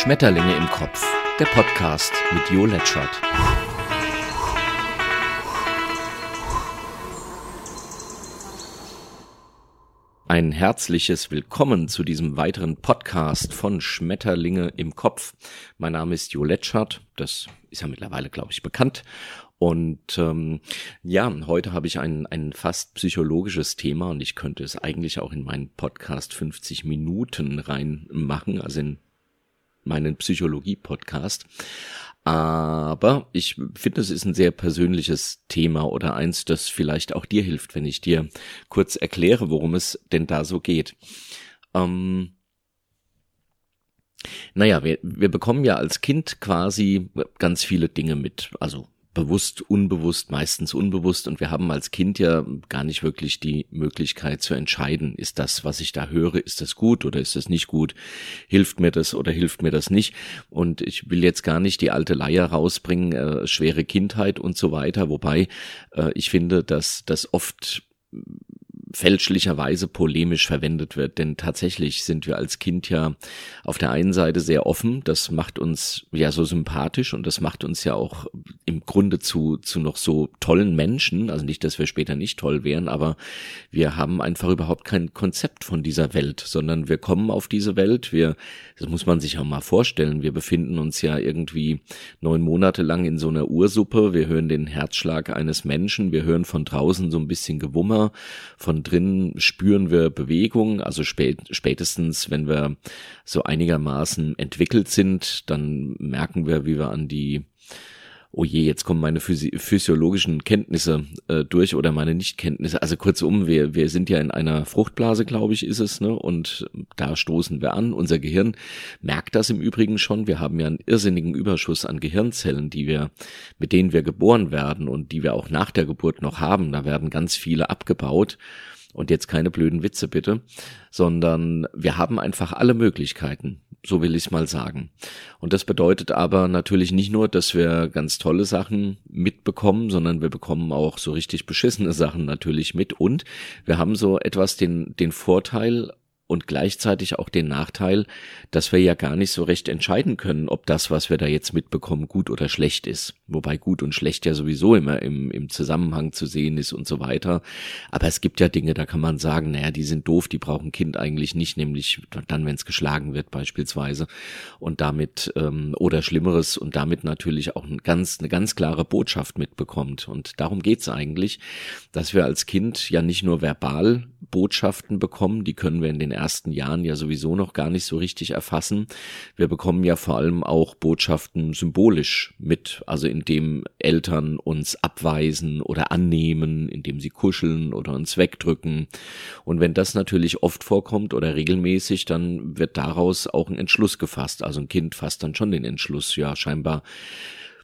Schmetterlinge im Kopf, der Podcast mit Jo Letschert. Ein herzliches Willkommen zu diesem weiteren Podcast von Schmetterlinge im Kopf. Mein Name ist Jo Letschert, das ist ja mittlerweile, glaube ich, bekannt. Und ähm, ja, heute habe ich ein, ein fast psychologisches Thema und ich könnte es eigentlich auch in meinen Podcast 50 Minuten reinmachen, also in meinen Psychologie-Podcast. Aber ich finde, es ist ein sehr persönliches Thema oder eins, das vielleicht auch dir hilft, wenn ich dir kurz erkläre, worum es denn da so geht. Ähm, naja, wir, wir bekommen ja als Kind quasi ganz viele Dinge mit. Also bewusst, unbewusst, meistens unbewusst. Und wir haben als Kind ja gar nicht wirklich die Möglichkeit zu entscheiden, ist das, was ich da höre, ist das gut oder ist das nicht gut? Hilft mir das oder hilft mir das nicht? Und ich will jetzt gar nicht die alte Leier rausbringen, äh, schwere Kindheit und so weiter. Wobei äh, ich finde, dass das oft fälschlicherweise polemisch verwendet wird. Denn tatsächlich sind wir als Kind ja auf der einen Seite sehr offen, das macht uns ja so sympathisch und das macht uns ja auch im Grunde zu, zu noch so tollen Menschen. Also nicht, dass wir später nicht toll wären, aber wir haben einfach überhaupt kein Konzept von dieser Welt, sondern wir kommen auf diese Welt. Wir, das muss man sich auch mal vorstellen. Wir befinden uns ja irgendwie neun Monate lang in so einer Ursuppe. Wir hören den Herzschlag eines Menschen. Wir hören von draußen so ein bisschen Gewummer von von drinnen spüren wir Bewegung, also spät, spätestens, wenn wir so einigermaßen entwickelt sind, dann merken wir, wie wir an die oh je, jetzt kommen meine Physi physiologischen Kenntnisse äh, durch oder meine Nichtkenntnisse. Also kurzum, wir, wir sind ja in einer Fruchtblase, glaube ich, ist es, ne? Und da stoßen wir an. Unser Gehirn merkt das im Übrigen schon. Wir haben ja einen irrsinnigen Überschuss an Gehirnzellen, die wir, mit denen wir geboren werden und die wir auch nach der Geburt noch haben. Da werden ganz viele abgebaut. Und jetzt keine blöden Witze bitte, sondern wir haben einfach alle Möglichkeiten, so will ich mal sagen. Und das bedeutet aber natürlich nicht nur, dass wir ganz tolle Sachen mitbekommen, sondern wir bekommen auch so richtig beschissene Sachen natürlich mit. Und wir haben so etwas den, den Vorteil und gleichzeitig auch den Nachteil, dass wir ja gar nicht so recht entscheiden können, ob das, was wir da jetzt mitbekommen, gut oder schlecht ist. Wobei gut und schlecht ja sowieso immer im, im Zusammenhang zu sehen ist und so weiter. Aber es gibt ja Dinge, da kann man sagen, naja, die sind doof, die brauchen Kind eigentlich nicht, nämlich dann, wenn es geschlagen wird beispielsweise. Und damit, ähm, oder Schlimmeres und damit natürlich auch ein ganz, eine ganz klare Botschaft mitbekommt. Und darum geht's eigentlich, dass wir als Kind ja nicht nur verbal Botschaften bekommen, die können wir in den ersten Jahren ja sowieso noch gar nicht so richtig erfassen. Wir bekommen ja vor allem auch Botschaften symbolisch mit, also indem Eltern uns abweisen oder annehmen, indem sie kuscheln oder uns wegdrücken. Und wenn das natürlich oft vorkommt oder regelmäßig, dann wird daraus auch ein Entschluss gefasst. Also ein Kind fasst dann schon den Entschluss, ja, scheinbar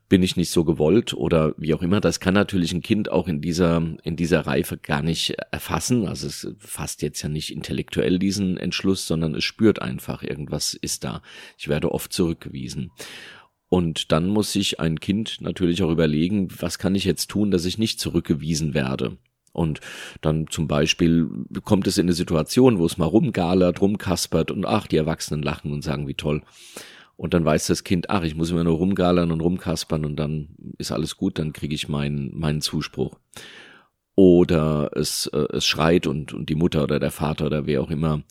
bin ich nicht so gewollt oder wie auch immer. Das kann natürlich ein Kind auch in dieser, in dieser Reife gar nicht erfassen. Also es fasst jetzt ja nicht intellektuell diesen Entschluss, sondern es spürt einfach, irgendwas ist da. Ich werde oft zurückgewiesen. Und dann muss sich ein Kind natürlich auch überlegen, was kann ich jetzt tun, dass ich nicht zurückgewiesen werde. Und dann zum Beispiel kommt es in eine Situation, wo es mal rumgalert, rumkaspert und ach, die Erwachsenen lachen und sagen, wie toll. Und dann weiß das Kind, ach, ich muss immer nur rumgalern und rumkaspern und dann ist alles gut, dann kriege ich meinen, meinen Zuspruch. Oder es, äh, es schreit und, und die Mutter oder der Vater oder wer auch immer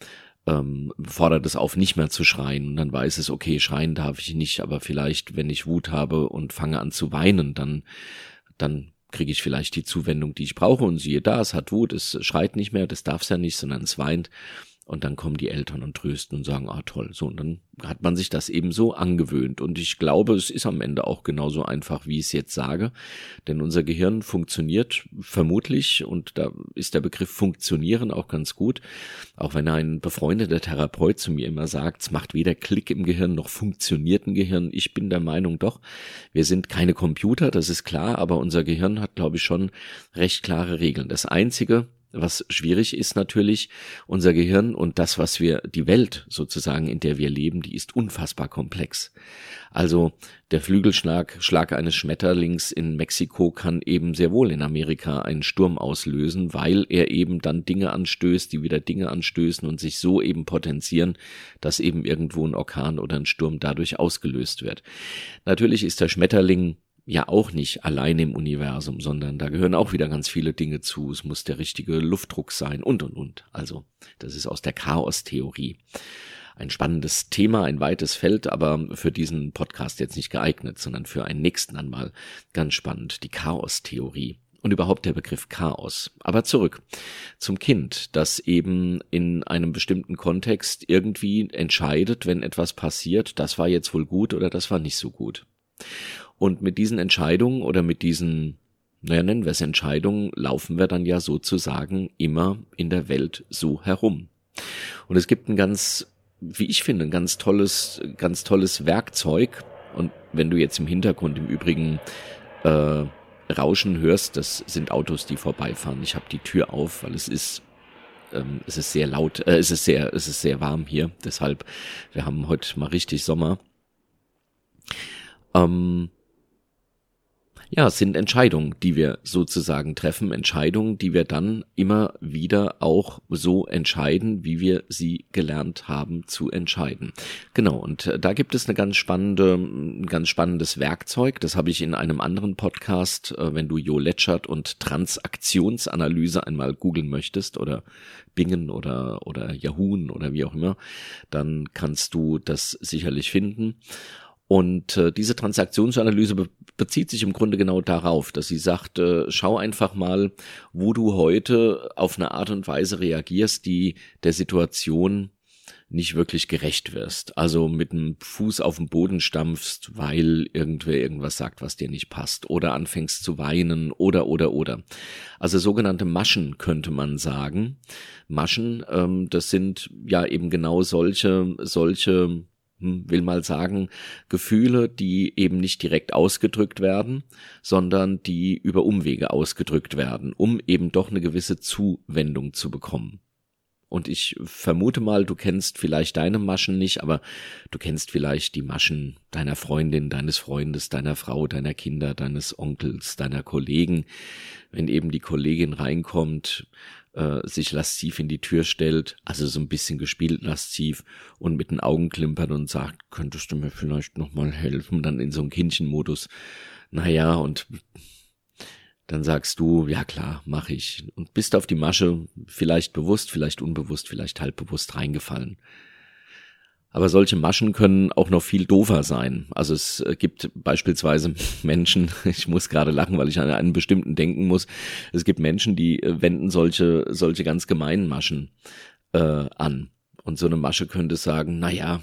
ähm, fordert es auf, nicht mehr zu schreien. Und dann weiß es, okay, schreien darf ich nicht, aber vielleicht, wenn ich Wut habe und fange an zu weinen, dann, dann kriege ich vielleicht die Zuwendung, die ich brauche. Und siehe da, es hat Wut, es schreit nicht mehr, das darf es ja nicht, sondern es weint. Und dann kommen die Eltern und trösten und sagen, ah toll, so, und dann hat man sich das eben so angewöhnt. Und ich glaube, es ist am Ende auch genauso einfach, wie ich es jetzt sage. Denn unser Gehirn funktioniert vermutlich, und da ist der Begriff funktionieren auch ganz gut, auch wenn ein befreundeter Therapeut zu mir immer sagt, es macht weder Klick im Gehirn noch funktioniert ein Gehirn. Ich bin der Meinung doch, wir sind keine Computer, das ist klar, aber unser Gehirn hat, glaube ich, schon recht klare Regeln. Das Einzige, was schwierig ist natürlich, unser Gehirn und das, was wir, die Welt sozusagen, in der wir leben, die ist unfassbar komplex. Also der Flügelschlag Schlag eines Schmetterlings in Mexiko kann eben sehr wohl in Amerika einen Sturm auslösen, weil er eben dann Dinge anstößt, die wieder Dinge anstößen und sich so eben potenzieren, dass eben irgendwo ein Orkan oder ein Sturm dadurch ausgelöst wird. Natürlich ist der Schmetterling ja auch nicht allein im Universum, sondern da gehören auch wieder ganz viele Dinge zu. Es muss der richtige Luftdruck sein und und und. Also, das ist aus der Chaos-Theorie. Ein spannendes Thema, ein weites Feld, aber für diesen Podcast jetzt nicht geeignet, sondern für einen nächsten einmal ganz spannend. Die Chaos-Theorie und überhaupt der Begriff Chaos. Aber zurück zum Kind, das eben in einem bestimmten Kontext irgendwie entscheidet, wenn etwas passiert, das war jetzt wohl gut oder das war nicht so gut. Und mit diesen Entscheidungen oder mit diesen, naja, nennen wir es Entscheidungen, laufen wir dann ja sozusagen immer in der Welt so herum. Und es gibt ein ganz, wie ich finde, ein ganz tolles, ganz tolles Werkzeug. Und wenn du jetzt im Hintergrund im Übrigen äh, Rauschen hörst, das sind Autos, die vorbeifahren. Ich habe die Tür auf, weil es ist ähm, es ist sehr laut, äh, es ist sehr, es ist sehr warm hier. Deshalb, wir haben heute mal richtig Sommer. Ähm, ja, es sind Entscheidungen, die wir sozusagen treffen, Entscheidungen, die wir dann immer wieder auch so entscheiden, wie wir sie gelernt haben zu entscheiden. Genau, und äh, da gibt es eine ganz spannende, ein ganz spannendes Werkzeug, das habe ich in einem anderen Podcast, äh, wenn du Jo Letschert und Transaktionsanalyse einmal googeln möchtest oder Bingen oder, oder Yahoo oder wie auch immer, dann kannst du das sicherlich finden. Und äh, diese Transaktionsanalyse be bezieht sich im Grunde genau darauf, dass sie sagt, äh, schau einfach mal, wo du heute auf eine Art und Weise reagierst, die der Situation nicht wirklich gerecht wirst. Also mit dem Fuß auf den Boden stampfst, weil irgendwer irgendwas sagt, was dir nicht passt. Oder anfängst zu weinen oder oder oder. Also sogenannte Maschen könnte man sagen. Maschen, ähm, das sind ja eben genau solche, solche will mal sagen, Gefühle, die eben nicht direkt ausgedrückt werden, sondern die über Umwege ausgedrückt werden, um eben doch eine gewisse Zuwendung zu bekommen. Und ich vermute mal, du kennst vielleicht deine Maschen nicht, aber du kennst vielleicht die Maschen deiner Freundin, deines Freundes, deiner Frau, deiner Kinder, deines Onkels, deiner Kollegen. Wenn eben die Kollegin reinkommt, äh, sich lasziv in die Tür stellt, also so ein bisschen gespielt lasziv und mit den Augen klimpert und sagt, könntest du mir vielleicht nochmal helfen, dann in so einem Kindchenmodus. Naja, und dann sagst du, ja klar, mach ich. Und bist auf die Masche, vielleicht bewusst, vielleicht unbewusst, vielleicht halbbewusst reingefallen. Aber solche Maschen können auch noch viel doofer sein. Also es äh, gibt beispielsweise Menschen, ich muss gerade lachen, weil ich an einen bestimmten denken muss. Es gibt Menschen, die äh, wenden solche, solche ganz gemeinen Maschen äh, an. Und so eine Masche könnte sagen, na ja,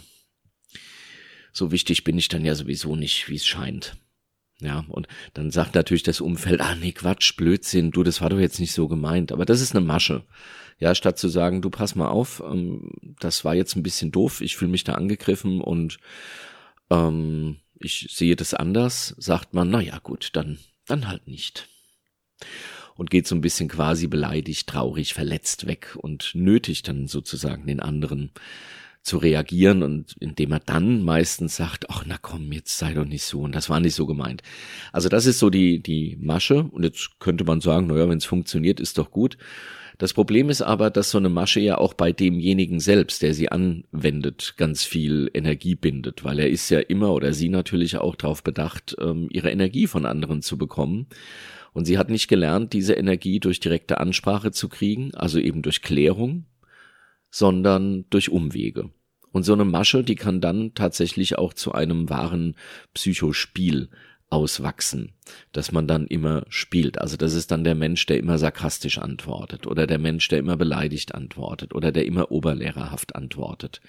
so wichtig bin ich dann ja sowieso nicht, wie es scheint. Ja, und dann sagt natürlich das Umfeld, ah nee, Quatsch, Blödsinn, du, das war doch jetzt nicht so gemeint. Aber das ist eine Masche. Ja, statt zu sagen, du pass mal auf, ähm, das war jetzt ein bisschen doof, ich fühle mich da angegriffen und ähm, ich sehe das anders, sagt man, na ja, gut, dann, dann halt nicht. Und geht so ein bisschen quasi beleidigt, traurig, verletzt weg und nötigt dann sozusagen den anderen zu reagieren und indem er dann meistens sagt, ach na komm, jetzt sei doch nicht so und das war nicht so gemeint. Also das ist so die, die Masche und jetzt könnte man sagen, naja, wenn es funktioniert, ist doch gut. Das Problem ist aber, dass so eine Masche ja auch bei demjenigen selbst, der sie anwendet, ganz viel Energie bindet, weil er ist ja immer oder sie natürlich auch darauf bedacht, ähm, ihre Energie von anderen zu bekommen. Und sie hat nicht gelernt, diese Energie durch direkte Ansprache zu kriegen, also eben durch Klärung, sondern durch Umwege. Und so eine Masche, die kann dann tatsächlich auch zu einem wahren Psychospiel auswachsen, dass man dann immer spielt. Also das ist dann der Mensch, der immer sarkastisch antwortet oder der Mensch, der immer beleidigt antwortet oder der immer oberlehrerhaft antwortet.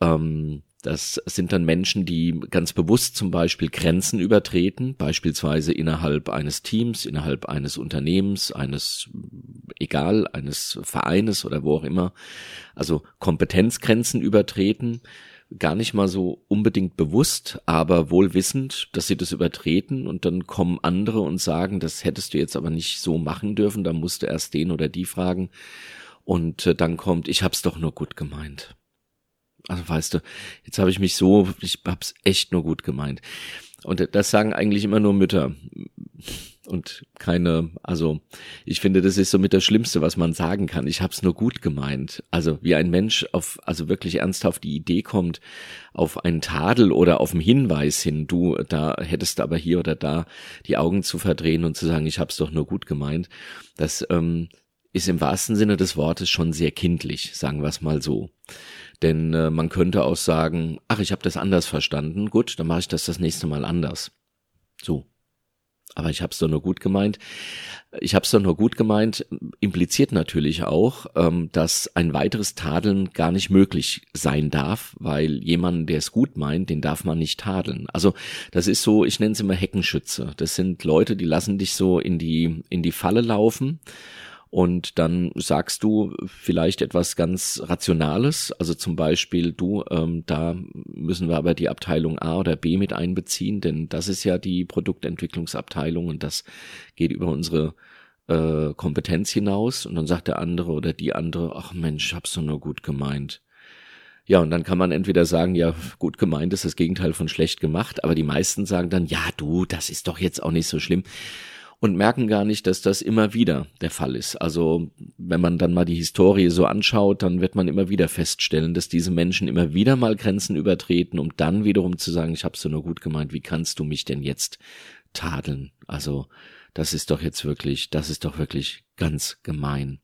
Ähm, das sind dann Menschen, die ganz bewusst zum Beispiel Grenzen übertreten, beispielsweise innerhalb eines Teams, innerhalb eines Unternehmens, eines, egal, eines Vereines oder wo auch immer. Also Kompetenzgrenzen übertreten, gar nicht mal so unbedingt bewusst, aber wohl wissend, dass sie das übertreten und dann kommen andere und sagen, das hättest du jetzt aber nicht so machen dürfen, da musst du erst den oder die fragen und äh, dann kommt, ich hab's doch nur gut gemeint. Also weißt du, jetzt habe ich mich so, ich hab's echt nur gut gemeint. Und das sagen eigentlich immer nur Mütter und keine, also ich finde, das ist so mit das Schlimmste, was man sagen kann. Ich habe es nur gut gemeint. Also wie ein Mensch auf, also wirklich ernsthaft die Idee kommt, auf einen Tadel oder auf einen Hinweis hin, du, da hättest aber hier oder da die Augen zu verdrehen und zu sagen, ich habe es doch nur gut gemeint. Das ähm, ist im wahrsten Sinne des Wortes schon sehr kindlich, sagen wir es mal so. Denn äh, man könnte auch sagen, ach, ich habe das anders verstanden, gut, dann mache ich das das nächste Mal anders. So, aber ich habe es doch nur gut gemeint. Ich habe es doch nur gut gemeint, impliziert natürlich auch, ähm, dass ein weiteres Tadeln gar nicht möglich sein darf, weil jemand, der es gut meint, den darf man nicht tadeln. Also das ist so, ich nenne es immer Heckenschütze. Das sind Leute, die lassen dich so in die in die Falle laufen und dann sagst du vielleicht etwas ganz Rationales, also zum Beispiel du, ähm, da müssen wir aber die Abteilung A oder B mit einbeziehen, denn das ist ja die Produktentwicklungsabteilung und das geht über unsere äh, Kompetenz hinaus. Und dann sagt der andere oder die andere, ach Mensch, hab's doch nur gut gemeint. Ja, und dann kann man entweder sagen, ja, gut gemeint ist das Gegenteil von schlecht gemacht, aber die meisten sagen dann, ja, du, das ist doch jetzt auch nicht so schlimm und merken gar nicht, dass das immer wieder der Fall ist. Also wenn man dann mal die Historie so anschaut, dann wird man immer wieder feststellen, dass diese Menschen immer wieder mal Grenzen übertreten, um dann wiederum zu sagen, ich habe so nur gut gemeint, wie kannst du mich denn jetzt tadeln? Also das ist doch jetzt wirklich, das ist doch wirklich ganz gemein.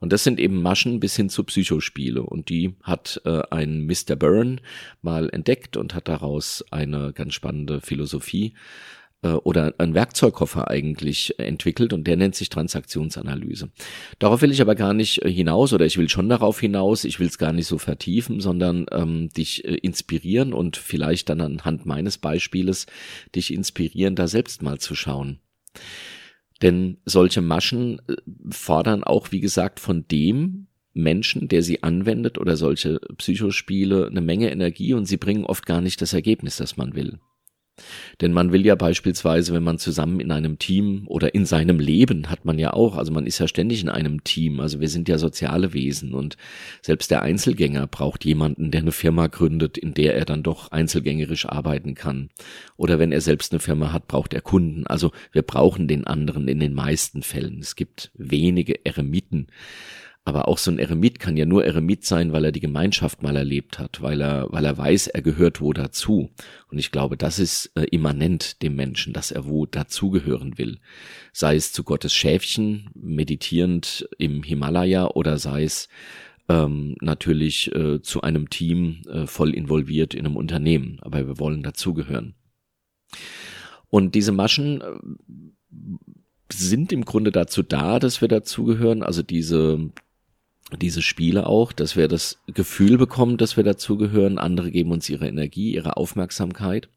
Und das sind eben Maschen bis hin zu Psychospiele. Und die hat äh, ein Mr. Byrne mal entdeckt und hat daraus eine ganz spannende Philosophie äh, oder ein Werkzeugkoffer eigentlich entwickelt und der nennt sich Transaktionsanalyse. Darauf will ich aber gar nicht äh, hinaus oder ich will schon darauf hinaus, ich will es gar nicht so vertiefen, sondern ähm, dich äh, inspirieren und vielleicht dann anhand meines Beispieles dich inspirieren, da selbst mal zu schauen. Denn solche Maschen äh, fordern auch, wie gesagt, von dem Menschen, der sie anwendet oder solche Psychospiele eine Menge Energie und sie bringen oft gar nicht das Ergebnis, das man will. Denn man will ja beispielsweise, wenn man zusammen in einem Team oder in seinem Leben hat man ja auch, also man ist ja ständig in einem Team, also wir sind ja soziale Wesen und selbst der Einzelgänger braucht jemanden, der eine Firma gründet, in der er dann doch einzelgängerisch arbeiten kann. Oder wenn er selbst eine Firma hat, braucht er Kunden. Also wir brauchen den anderen in den meisten Fällen. Es gibt wenige Eremiten, aber auch so ein Eremit kann ja nur Eremit sein, weil er die Gemeinschaft mal erlebt hat, weil er, weil er weiß, er gehört wo dazu. Und ich glaube, das ist äh, immanent dem Menschen, dass er wo dazugehören will. Sei es zu Gottes Schäfchen, meditierend im Himalaya oder sei es ähm, natürlich äh, zu einem Team äh, voll involviert in einem Unternehmen. Aber wir wollen dazugehören. Und diese Maschen äh, sind im Grunde dazu da, dass wir dazugehören. Also diese diese Spiele auch, dass wir das Gefühl bekommen, dass wir dazugehören. Andere geben uns ihre Energie, ihre Aufmerksamkeit.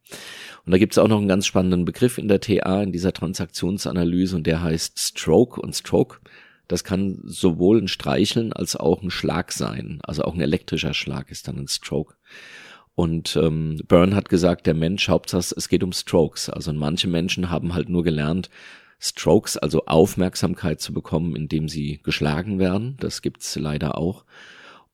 Und da gibt es auch noch einen ganz spannenden Begriff in der TA, in dieser Transaktionsanalyse, und der heißt Stroke. Und Stroke, das kann sowohl ein Streicheln als auch ein Schlag sein. Also auch ein elektrischer Schlag ist dann ein Stroke. Und ähm, Byrne hat gesagt, der Mensch, Hauptsache es geht um Strokes. Also manche Menschen haben halt nur gelernt, Strokes, also Aufmerksamkeit zu bekommen, indem sie geschlagen werden. Das gibt's leider auch.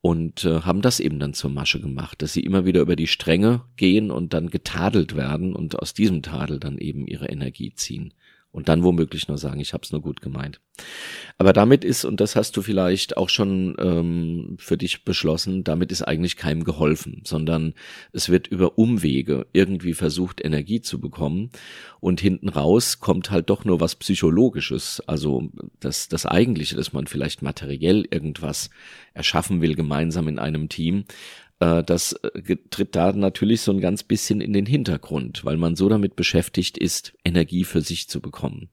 Und äh, haben das eben dann zur Masche gemacht, dass sie immer wieder über die Stränge gehen und dann getadelt werden und aus diesem Tadel dann eben ihre Energie ziehen und dann womöglich nur sagen, ich habe es nur gut gemeint. Aber damit ist, und das hast du vielleicht auch schon ähm, für dich beschlossen, damit ist eigentlich keinem geholfen, sondern es wird über Umwege irgendwie versucht, Energie zu bekommen und hinten raus kommt halt doch nur was Psychologisches, also das, das Eigentliche, dass man vielleicht materiell irgendwas erschaffen will, gemeinsam in einem Team, das äh, tritt da natürlich so ein ganz bisschen in den Hintergrund, weil man so damit beschäftigt ist, Energie für sich zu bekommen.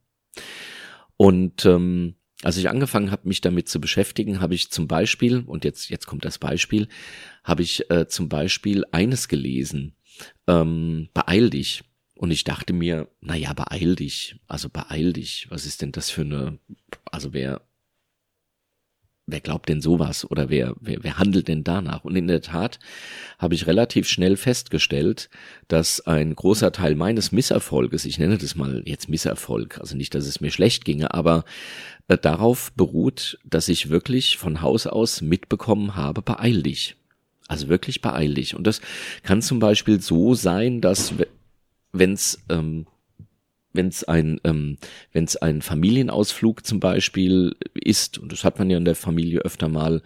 Und ähm, als ich angefangen habe, mich damit zu beschäftigen, habe ich zum Beispiel, und jetzt, jetzt kommt das Beispiel, habe ich äh, zum Beispiel eines gelesen, ähm, beeil dich. Und ich dachte mir, na ja, beeil dich, also beeil dich. Was ist denn das für eine, also wer wer glaubt denn sowas oder wer, wer, wer handelt denn danach? Und in der Tat habe ich relativ schnell festgestellt, dass ein großer Teil meines Misserfolges, ich nenne das mal jetzt Misserfolg, also nicht, dass es mir schlecht ginge, aber äh, darauf beruht, dass ich wirklich von Haus aus mitbekommen habe, beeil dich. Also wirklich beeil dich. Und das kann zum Beispiel so sein, dass wenn es ähm, wenn es ein ähm, wenn es ein Familienausflug zum Beispiel ist und das hat man ja in der Familie öfter mal,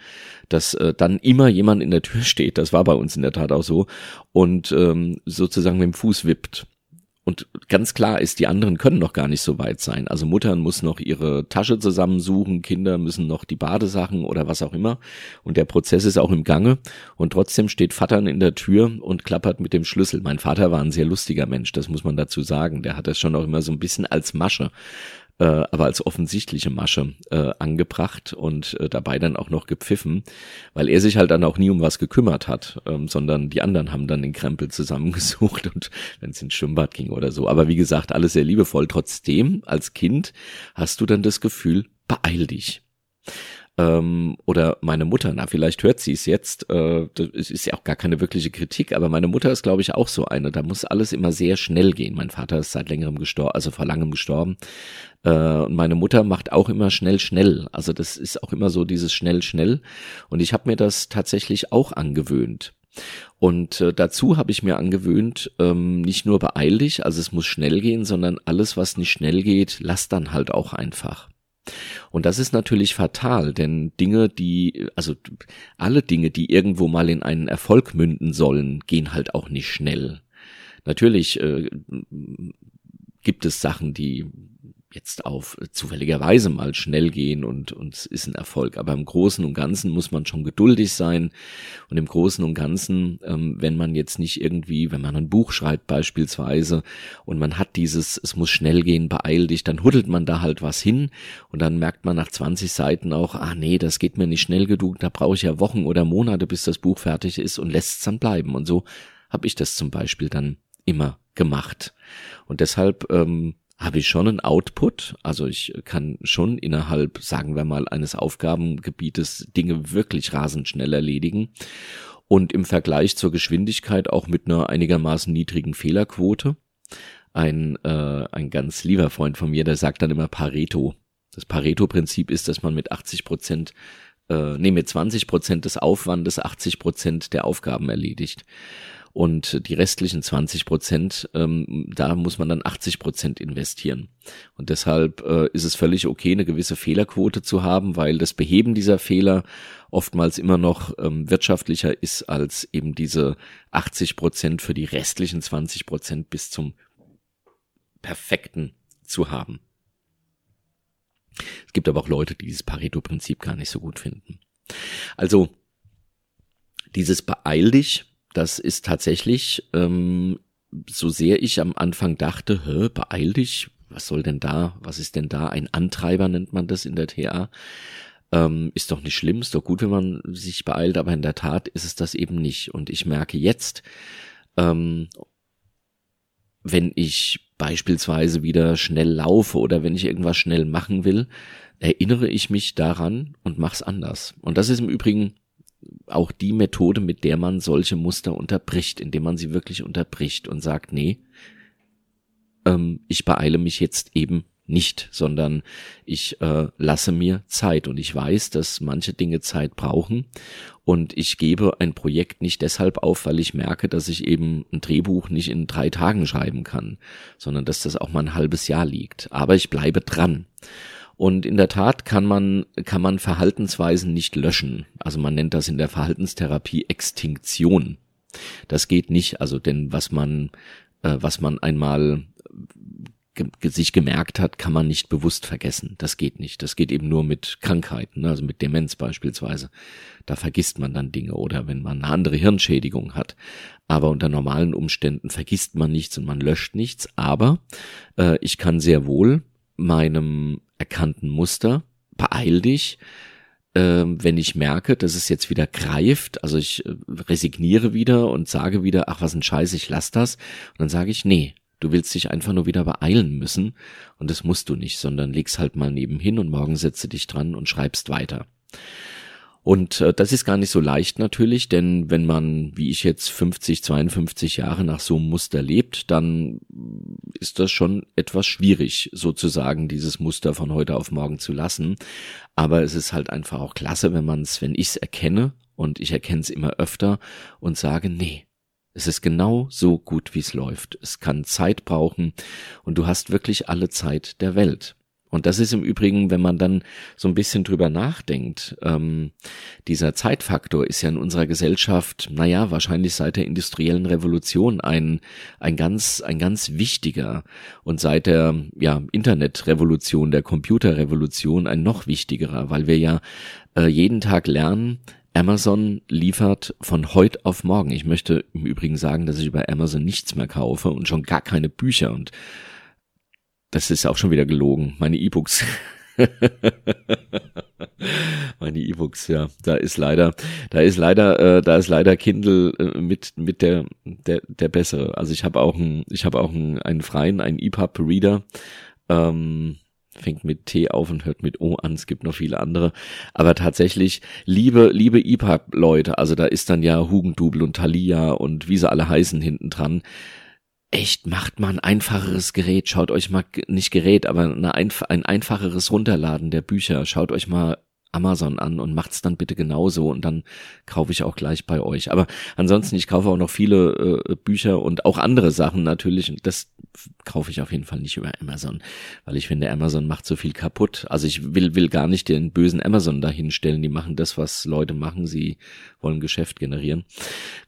dass äh, dann immer jemand in der Tür steht. Das war bei uns in der Tat auch so und ähm, sozusagen mit dem Fuß wippt. Und ganz klar ist, die anderen können noch gar nicht so weit sein. Also Mutter muss noch ihre Tasche zusammensuchen, Kinder müssen noch die Badesachen oder was auch immer. Und der Prozess ist auch im Gange. Und trotzdem steht Vater in der Tür und klappert mit dem Schlüssel. Mein Vater war ein sehr lustiger Mensch, das muss man dazu sagen. Der hat das schon auch immer so ein bisschen als Masche äh, aber als offensichtliche Masche äh, angebracht und äh, dabei dann auch noch gepfiffen, weil er sich halt dann auch nie um was gekümmert hat, ähm, sondern die anderen haben dann den Krempel zusammengesucht und wenn es ins Schwimmbad ging oder so. Aber wie gesagt, alles sehr liebevoll. Trotzdem, als Kind hast du dann das Gefühl, beeil dich ähm, oder meine Mutter, na vielleicht hört sie es jetzt, äh, das ist ja auch gar keine wirkliche Kritik, aber meine Mutter ist glaube ich auch so eine, da muss alles immer sehr schnell gehen. Mein Vater ist seit längerem gestorben, also vor langem gestorben äh, und meine Mutter macht auch immer schnell, schnell, also das ist auch immer so dieses schnell, schnell und ich habe mir das tatsächlich auch angewöhnt. Und äh, dazu habe ich mir angewöhnt, ähm, nicht nur beeil dich, also es muss schnell gehen, sondern alles, was nicht schnell geht, lass dann halt auch einfach. Und das ist natürlich fatal, denn Dinge, die, also alle Dinge, die irgendwo mal in einen Erfolg münden sollen, gehen halt auch nicht schnell. Natürlich äh, gibt es Sachen, die jetzt auf zufälligerweise mal schnell gehen und, und es ist ein Erfolg. Aber im Großen und Ganzen muss man schon geduldig sein. Und im Großen und Ganzen, ähm, wenn man jetzt nicht irgendwie, wenn man ein Buch schreibt beispielsweise und man hat dieses, es muss schnell gehen, beeil dich, dann huddelt man da halt was hin und dann merkt man nach 20 Seiten auch, ah nee, das geht mir nicht schnell genug, da brauche ich ja Wochen oder Monate, bis das Buch fertig ist und lässt es dann bleiben. Und so habe ich das zum Beispiel dann immer gemacht. Und deshalb ähm, habe ich schon einen Output. Also ich kann schon innerhalb, sagen wir mal, eines Aufgabengebietes Dinge wirklich rasend schnell erledigen. Und im Vergleich zur Geschwindigkeit auch mit einer einigermaßen niedrigen Fehlerquote. Ein, äh, ein ganz lieber Freund von mir, der sagt dann immer Pareto. Das Pareto-Prinzip ist, dass man mit 80 Prozent, äh, nee, mit 20 Prozent des Aufwandes 80 Prozent der Aufgaben erledigt. Und die restlichen 20 Prozent, ähm, da muss man dann 80 Prozent investieren. Und deshalb äh, ist es völlig okay, eine gewisse Fehlerquote zu haben, weil das Beheben dieser Fehler oftmals immer noch ähm, wirtschaftlicher ist als eben diese 80 Prozent für die restlichen 20 Prozent bis zum perfekten zu haben. Es gibt aber auch Leute, die dieses Pareto-Prinzip gar nicht so gut finden. Also dieses Beeil dich das ist tatsächlich, ähm, so sehr ich am Anfang dachte, hä, beeil dich, was soll denn da, was ist denn da, ein Antreiber nennt man das in der TA, ähm, ist doch nicht schlimm, ist doch gut, wenn man sich beeilt, aber in der Tat ist es das eben nicht. Und ich merke jetzt, ähm, wenn ich beispielsweise wieder schnell laufe oder wenn ich irgendwas schnell machen will, erinnere ich mich daran und mach's anders. Und das ist im Übrigen auch die Methode, mit der man solche Muster unterbricht, indem man sie wirklich unterbricht und sagt, nee, ähm, ich beeile mich jetzt eben nicht, sondern ich äh, lasse mir Zeit und ich weiß, dass manche Dinge Zeit brauchen und ich gebe ein Projekt nicht deshalb auf, weil ich merke, dass ich eben ein Drehbuch nicht in drei Tagen schreiben kann, sondern dass das auch mal ein halbes Jahr liegt. Aber ich bleibe dran. Und in der Tat kann man, kann man Verhaltensweisen nicht löschen. Also man nennt das in der Verhaltenstherapie Extinktion. Das geht nicht, also denn was man, äh, was man einmal ge sich gemerkt hat, kann man nicht bewusst vergessen. Das geht nicht. Das geht eben nur mit Krankheiten, ne? also mit Demenz beispielsweise. Da vergisst man dann Dinge oder wenn man eine andere Hirnschädigung hat. Aber unter normalen Umständen vergisst man nichts und man löscht nichts. Aber äh, ich kann sehr wohl meinem erkannten Muster, beeil dich, äh, wenn ich merke, dass es jetzt wieder greift, also ich äh, resigniere wieder und sage wieder, ach was ein Scheiß, ich lass das, und dann sage ich, nee, du willst dich einfach nur wieder beeilen müssen, und das musst du nicht, sondern legst halt mal nebenhin und morgen setze dich dran und schreibst weiter. Und äh, das ist gar nicht so leicht natürlich, denn wenn man, wie ich jetzt 50, 52 Jahre nach so einem Muster lebt, dann ist das schon etwas schwierig, sozusagen dieses Muster von heute auf morgen zu lassen. Aber es ist halt einfach auch klasse, wenn man es, wenn ich es erkenne und ich erkenne es immer öfter und sage, nee, es ist genau so gut, wie es läuft. Es kann Zeit brauchen und du hast wirklich alle Zeit der Welt. Und das ist im Übrigen, wenn man dann so ein bisschen drüber nachdenkt, ähm, dieser Zeitfaktor ist ja in unserer Gesellschaft, naja, wahrscheinlich seit der industriellen Revolution ein, ein ganz, ein ganz wichtiger und seit der, ja, Internetrevolution, der Computerrevolution ein noch wichtigerer, weil wir ja äh, jeden Tag lernen, Amazon liefert von heute auf morgen. Ich möchte im Übrigen sagen, dass ich über Amazon nichts mehr kaufe und schon gar keine Bücher und das ist auch schon wieder gelogen. Meine E-Books. Meine E-Books, ja, da ist leider, da ist leider, äh, da ist leider Kindle äh, mit mit der der der bessere. Also ich habe auch ein, ich habe auch ein, einen freien, einen EPUB Reader. Ähm, fängt mit T auf und hört mit O an. Es gibt noch viele andere. Aber tatsächlich, liebe, liebe EPUB-Leute, also da ist dann ja Hugendubel und Thalia und wie sie alle heißen hinten dran echt, macht mal ein einfacheres Gerät, schaut euch mal, nicht Gerät, aber eine, ein, ein einfacheres Runterladen der Bücher, schaut euch mal Amazon an und macht's dann bitte genauso und dann kaufe ich auch gleich bei euch. Aber ansonsten, ich kaufe auch noch viele äh, Bücher und auch andere Sachen natürlich. Das kaufe ich auf jeden Fall nicht über Amazon, weil ich finde, Amazon macht so viel kaputt. Also ich will, will gar nicht den bösen Amazon dahinstellen. Die machen das, was Leute machen. Sie wollen Geschäft generieren.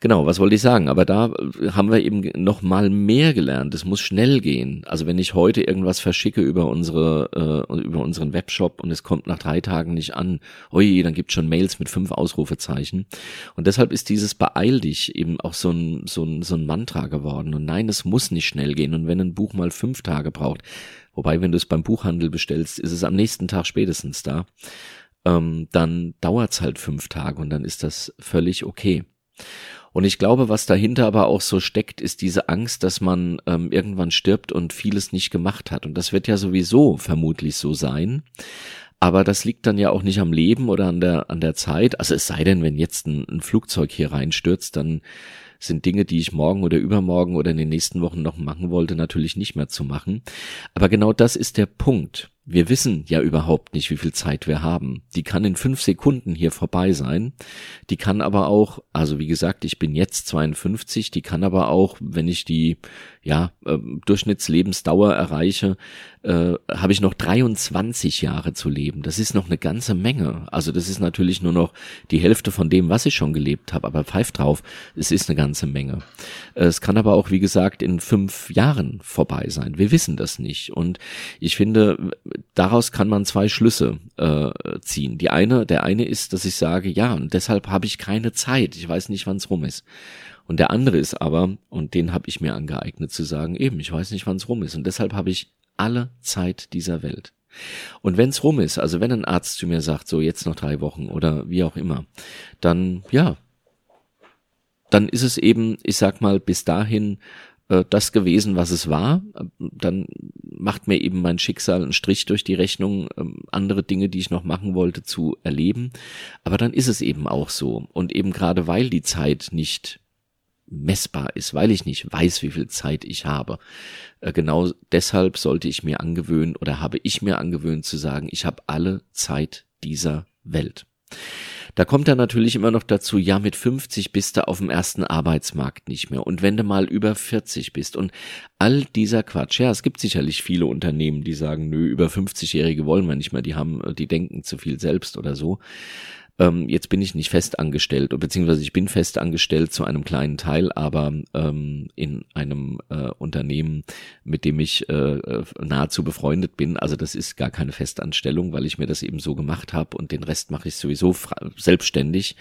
Genau, was wollte ich sagen? Aber da haben wir eben noch mal mehr gelernt. Es muss schnell gehen. Also wenn ich heute irgendwas verschicke über unsere, äh, über unseren Webshop und es kommt nach drei Tagen nicht an, oi, dann gibt schon Mails mit fünf Ausrufezeichen. Und deshalb ist dieses Beeil dich eben auch so ein, so ein, so ein Mantra geworden. Und nein, es muss nicht schnell gehen. Und wenn ein Buch mal fünf Tage braucht, wobei, wenn du es beim Buchhandel bestellst, ist es am nächsten Tag spätestens da, ähm, dann dauert's halt fünf Tage und dann ist das völlig okay. Und ich glaube, was dahinter aber auch so steckt, ist diese Angst, dass man ähm, irgendwann stirbt und vieles nicht gemacht hat. Und das wird ja sowieso vermutlich so sein. Aber das liegt dann ja auch nicht am Leben oder an der, an der Zeit. Also es sei denn, wenn jetzt ein, ein Flugzeug hier reinstürzt, dann sind Dinge, die ich morgen oder übermorgen oder in den nächsten Wochen noch machen wollte, natürlich nicht mehr zu machen. Aber genau das ist der Punkt. Wir wissen ja überhaupt nicht, wie viel Zeit wir haben. Die kann in fünf Sekunden hier vorbei sein. Die kann aber auch, also wie gesagt, ich bin jetzt 52, die kann aber auch, wenn ich die ja, äh, Durchschnittslebensdauer erreiche, äh, habe ich noch 23 Jahre zu leben. Das ist noch eine ganze Menge. Also das ist natürlich nur noch die Hälfte von dem, was ich schon gelebt habe, aber pfeift drauf, es ist eine ganze Menge. Äh, es kann aber auch, wie gesagt, in fünf Jahren vorbei sein. Wir wissen das nicht. Und ich finde, daraus kann man zwei Schlüsse äh, ziehen. Die eine, der eine ist, dass ich sage, ja, und deshalb habe ich keine Zeit. Ich weiß nicht, wann es rum ist. Und der andere ist aber, und den habe ich mir angeeignet zu sagen, eben, ich weiß nicht, wann es rum ist. Und deshalb habe ich alle Zeit dieser Welt. Und wenn's rum ist, also wenn ein Arzt zu mir sagt, so jetzt noch drei Wochen oder wie auch immer, dann ja, dann ist es eben, ich sag mal, bis dahin äh, das gewesen, was es war. Dann macht mir eben mein Schicksal einen Strich durch die Rechnung, ähm, andere Dinge, die ich noch machen wollte, zu erleben. Aber dann ist es eben auch so. Und eben gerade weil die Zeit nicht messbar ist, weil ich nicht weiß, wie viel Zeit ich habe. Äh, genau deshalb sollte ich mir angewöhnen oder habe ich mir angewöhnt zu sagen, ich habe alle Zeit dieser Welt. Da kommt dann natürlich immer noch dazu, ja, mit 50 bist du auf dem ersten Arbeitsmarkt nicht mehr. Und wenn du mal über 40 bist und all dieser Quatsch, ja, es gibt sicherlich viele Unternehmen, die sagen, nö, über 50-Jährige wollen wir nicht mehr, die haben, die denken zu viel selbst oder so ähm, jetzt bin ich nicht fest angestellt, beziehungsweise ich bin fest angestellt zu einem kleinen Teil, aber ähm, in einem äh, Unternehmen, mit dem ich äh, nahezu befreundet bin. Also das ist gar keine Festanstellung, weil ich mir das eben so gemacht habe und den Rest mache ich sowieso selbstständig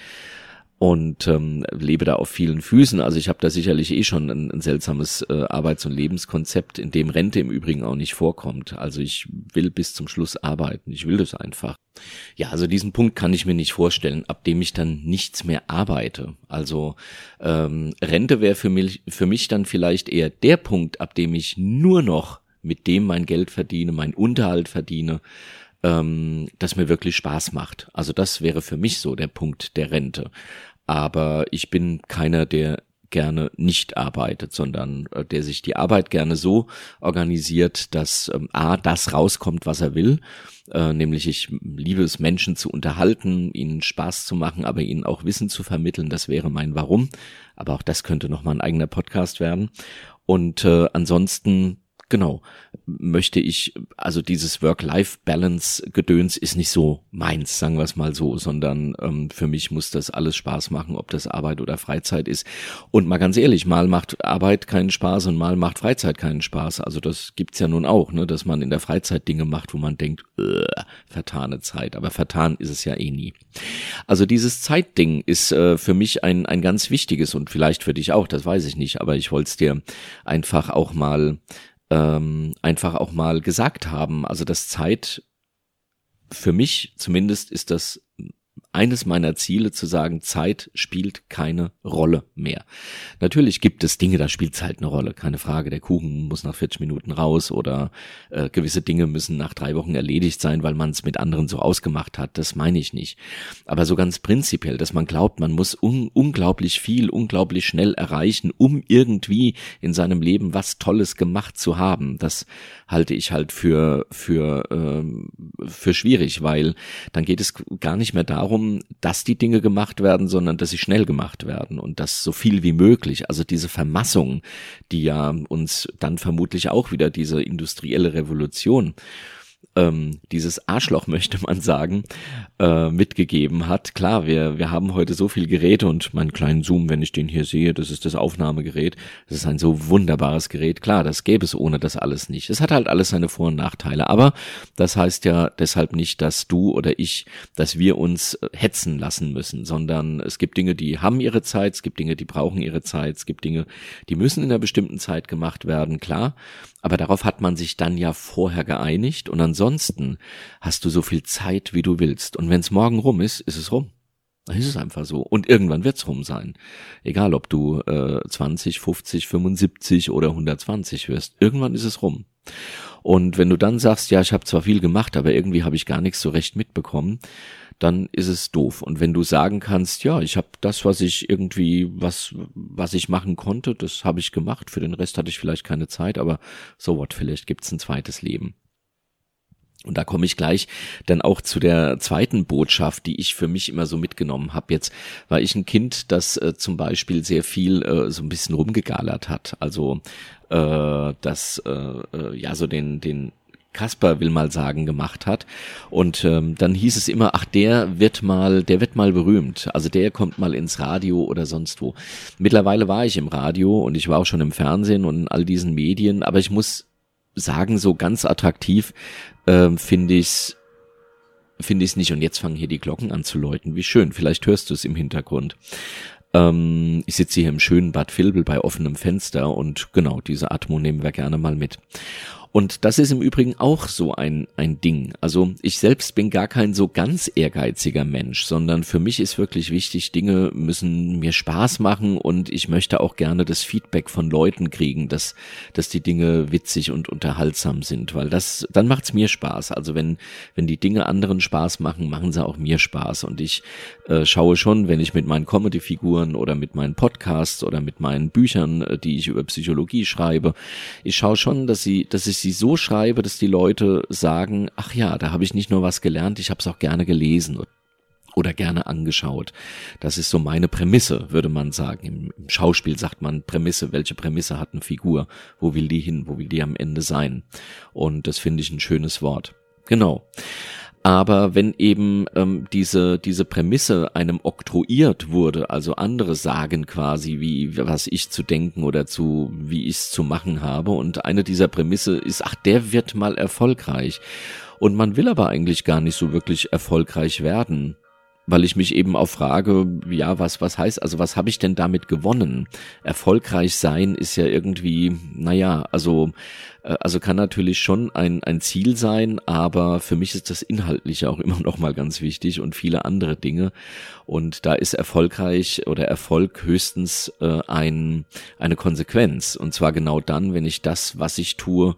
und ähm, lebe da auf vielen Füßen. Also ich habe da sicherlich eh schon ein, ein seltsames äh, Arbeits- und Lebenskonzept, in dem Rente im Übrigen auch nicht vorkommt. Also ich will bis zum Schluss arbeiten. Ich will das einfach. Ja, also diesen Punkt kann ich mir nicht vorstellen, ab dem ich dann nichts mehr arbeite. Also ähm, Rente wäre für mich, für mich dann vielleicht eher der Punkt, ab dem ich nur noch mit dem mein Geld verdiene, mein Unterhalt verdiene ähm, das mir wirklich Spaß macht. Also das wäre für mich so der Punkt der Rente. Aber ich bin keiner, der gerne nicht arbeitet, sondern äh, der sich die Arbeit gerne so organisiert, dass ähm, a das rauskommt, was er will, äh, nämlich ich liebe es Menschen zu unterhalten, ihnen Spaß zu machen, aber ihnen auch Wissen zu vermitteln. Das wäre mein Warum. Aber auch das könnte noch mal ein eigener Podcast werden. Und äh, ansonsten genau, möchte ich, also dieses Work-Life-Balance-Gedöns ist nicht so meins, sagen wir es mal so, sondern ähm, für mich muss das alles Spaß machen, ob das Arbeit oder Freizeit ist. Und mal ganz ehrlich, mal macht Arbeit keinen Spaß und mal macht Freizeit keinen Spaß. Also das gibt's ja nun auch, ne, dass man in der Freizeit Dinge macht, wo man denkt, äh, vertane Zeit. Aber vertan ist es ja eh nie. Also dieses Zeitding ist äh, für mich ein, ein ganz wichtiges und vielleicht für dich auch, das weiß ich nicht, aber ich wollte es dir einfach auch mal ähm, einfach auch mal gesagt haben. Also das Zeit, für mich zumindest ist das eines meiner Ziele zu sagen, Zeit spielt keine Rolle mehr. Natürlich gibt es Dinge, da spielt Zeit eine Rolle, keine Frage. Der Kuchen muss nach 40 Minuten raus oder äh, gewisse Dinge müssen nach drei Wochen erledigt sein, weil man es mit anderen so ausgemacht hat. Das meine ich nicht. Aber so ganz prinzipiell, dass man glaubt, man muss un unglaublich viel, unglaublich schnell erreichen, um irgendwie in seinem Leben was Tolles gemacht zu haben. Das halte ich halt für für ähm, für schwierig, weil dann geht es gar nicht mehr darum, dass die Dinge gemacht werden, sondern dass sie schnell gemacht werden und das so viel wie möglich. Also diese Vermassung, die ja uns dann vermutlich auch wieder diese industrielle Revolution ähm, dieses Arschloch, möchte man sagen, äh, mitgegeben hat. Klar, wir, wir haben heute so viel Geräte und meinen kleinen Zoom, wenn ich den hier sehe, das ist das Aufnahmegerät. Das ist ein so wunderbares Gerät. Klar, das gäbe es ohne das alles nicht. Es hat halt alles seine Vor- und Nachteile. Aber das heißt ja deshalb nicht, dass du oder ich, dass wir uns äh, hetzen lassen müssen, sondern es gibt Dinge, die haben ihre Zeit, es gibt Dinge, die brauchen ihre Zeit, es gibt Dinge, die müssen in einer bestimmten Zeit gemacht werden, klar. Aber darauf hat man sich dann ja vorher geeinigt und ansonsten hast du so viel Zeit, wie du willst. Und wenn es morgen rum ist, ist es rum. Dann ist es einfach so. Und irgendwann wird's rum sein. Egal, ob du äh, 20, 50, 75 oder 120 wirst. Irgendwann ist es rum. Und wenn du dann sagst, ja, ich habe zwar viel gemacht, aber irgendwie habe ich gar nichts so recht mitbekommen, dann ist es doof. Und wenn du sagen kannst, ja, ich habe das, was ich irgendwie, was, was ich machen konnte, das habe ich gemacht. Für den Rest hatte ich vielleicht keine Zeit, aber so what, vielleicht gibt's ein zweites Leben. Und da komme ich gleich dann auch zu der zweiten Botschaft, die ich für mich immer so mitgenommen habe. Jetzt war ich ein Kind, das äh, zum Beispiel sehr viel äh, so ein bisschen rumgegalert hat. Also äh, das äh, äh ja so den den Kasper will mal sagen gemacht hat. Und ähm, dann hieß es immer ach der wird mal der wird mal berühmt. Also der kommt mal ins Radio oder sonst wo. Mittlerweile war ich im Radio und ich war auch schon im Fernsehen und in all diesen Medien. Aber ich muss sagen so ganz attraktiv ähm, finde ich's finde ich's nicht. Und jetzt fangen hier die Glocken an zu läuten. Wie schön. Vielleicht hörst du es im Hintergrund. Ähm, ich sitze hier im schönen Bad Vilbel bei offenem Fenster und genau diese Atmo nehmen wir gerne mal mit und das ist im Übrigen auch so ein, ein Ding. Also ich selbst bin gar kein so ganz ehrgeiziger Mensch, sondern für mich ist wirklich wichtig, Dinge müssen mir Spaß machen und ich möchte auch gerne das Feedback von Leuten kriegen, dass, dass die Dinge witzig und unterhaltsam sind, weil das, dann macht's mir Spaß. Also wenn, wenn die Dinge anderen Spaß machen, machen sie auch mir Spaß. Und ich äh, schaue schon, wenn ich mit meinen Comedy-Figuren oder mit meinen Podcasts oder mit meinen Büchern, äh, die ich über Psychologie schreibe, ich schaue schon, dass sie, dass ich sie so schreibe, dass die Leute sagen, ach ja, da habe ich nicht nur was gelernt, ich habe es auch gerne gelesen oder gerne angeschaut. Das ist so meine Prämisse, würde man sagen. Im, Schauspiel sagt man Prämisse. Welche Prämisse hat eine Figur? Wo will die hin? Wo will die am Ende sein? Und das finde ich ein schönes Wort. Genau. Aber wenn eben ähm, diese, diese Prämisse einem oktroyiert wurde, also andere sagen quasi, wie, was ich zu denken oder zu, wie ich es zu machen habe, und eine dieser Prämisse ist, ach, der wird mal erfolgreich. Und man will aber eigentlich gar nicht so wirklich erfolgreich werden weil ich mich eben auch frage, ja, was, was heißt, also was habe ich denn damit gewonnen? Erfolgreich sein ist ja irgendwie, naja, also, äh, also kann natürlich schon ein, ein Ziel sein, aber für mich ist das Inhaltliche auch immer noch mal ganz wichtig und viele andere Dinge. Und da ist erfolgreich oder Erfolg höchstens äh, ein, eine Konsequenz. Und zwar genau dann, wenn ich das, was ich tue,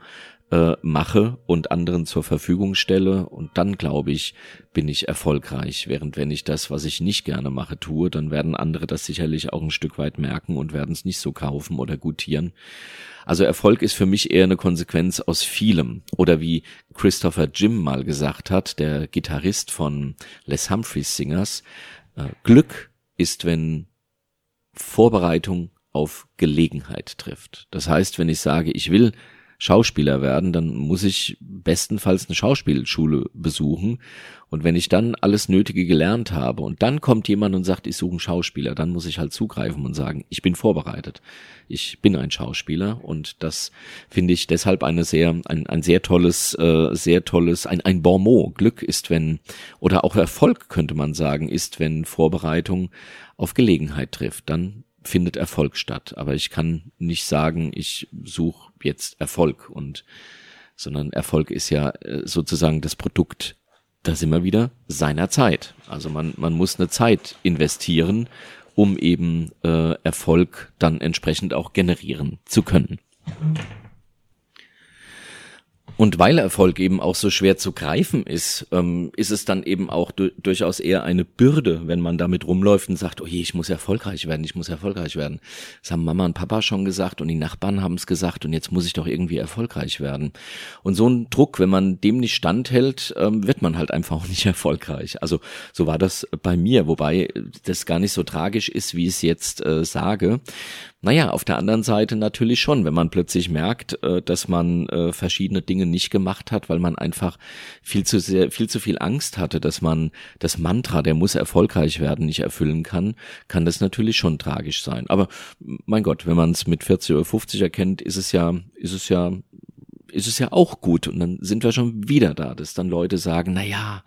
äh, mache und anderen zur Verfügung stelle und dann glaube ich, bin ich erfolgreich. Während wenn ich das, was ich nicht gerne mache, tue, dann werden andere das sicherlich auch ein Stück weit merken und werden es nicht so kaufen oder gutieren. Also Erfolg ist für mich eher eine Konsequenz aus vielem. Oder wie Christopher Jim mal gesagt hat, der Gitarrist von Les Humphreys Singers, äh, Glück ist, wenn Vorbereitung auf Gelegenheit trifft. Das heißt, wenn ich sage, ich will Schauspieler werden, dann muss ich bestenfalls eine Schauspielschule besuchen. Und wenn ich dann alles Nötige gelernt habe und dann kommt jemand und sagt, ich suche einen Schauspieler, dann muss ich halt zugreifen und sagen, ich bin vorbereitet. Ich bin ein Schauspieler und das finde ich deshalb eine sehr, ein, ein sehr tolles, äh, sehr tolles, ein, ein Bon mot. Glück ist, wenn, oder auch Erfolg könnte man sagen, ist, wenn Vorbereitung auf Gelegenheit trifft. Dann findet Erfolg statt. Aber ich kann nicht sagen, ich suche jetzt Erfolg und sondern Erfolg ist ja äh, sozusagen das Produkt, da sind wir wieder, seiner Zeit. Also man, man muss eine Zeit investieren, um eben äh, Erfolg dann entsprechend auch generieren zu können. Und weil Erfolg eben auch so schwer zu greifen ist, ähm, ist es dann eben auch du durchaus eher eine Bürde, wenn man damit rumläuft und sagt, oh je, ich muss erfolgreich werden, ich muss erfolgreich werden. Das haben Mama und Papa schon gesagt und die Nachbarn haben es gesagt und jetzt muss ich doch irgendwie erfolgreich werden. Und so ein Druck, wenn man dem nicht standhält, ähm, wird man halt einfach auch nicht erfolgreich. Also so war das bei mir, wobei das gar nicht so tragisch ist, wie ich es jetzt äh, sage. Naja, auf der anderen Seite natürlich schon, wenn man plötzlich merkt, äh, dass man äh, verschiedene Dinge nicht gemacht hat, weil man einfach viel zu sehr, viel zu viel Angst hatte, dass man das Mantra, der muss erfolgreich werden, nicht erfüllen kann, kann das natürlich schon tragisch sein. Aber mein Gott, wenn man es mit 40 oder 50 erkennt, ist es ja, ist es ja ist es ja auch gut. Und dann sind wir schon wieder da, dass dann Leute sagen, na ja,